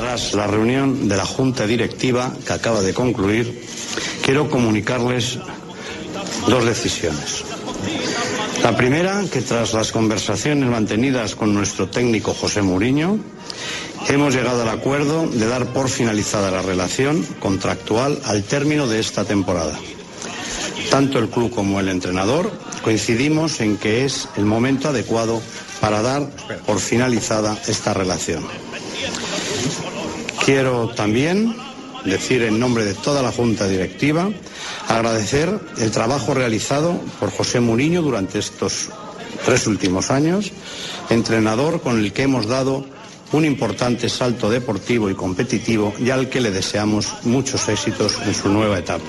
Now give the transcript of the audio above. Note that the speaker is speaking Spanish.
Tras la reunión de la Junta Directiva que acaba de concluir, quiero comunicarles dos decisiones. La primera, que tras las conversaciones mantenidas con nuestro técnico José Mourinho, hemos llegado al acuerdo de dar por finalizada la relación contractual al término de esta temporada. Tanto el club como el entrenador coincidimos en que es el momento adecuado para dar por finalizada esta relación. Quiero también decir en nombre de toda la Junta Directiva agradecer el trabajo realizado por José Mourinho durante estos tres últimos años, entrenador con el que hemos dado un importante salto deportivo y competitivo y al que le deseamos muchos éxitos en su nueva etapa.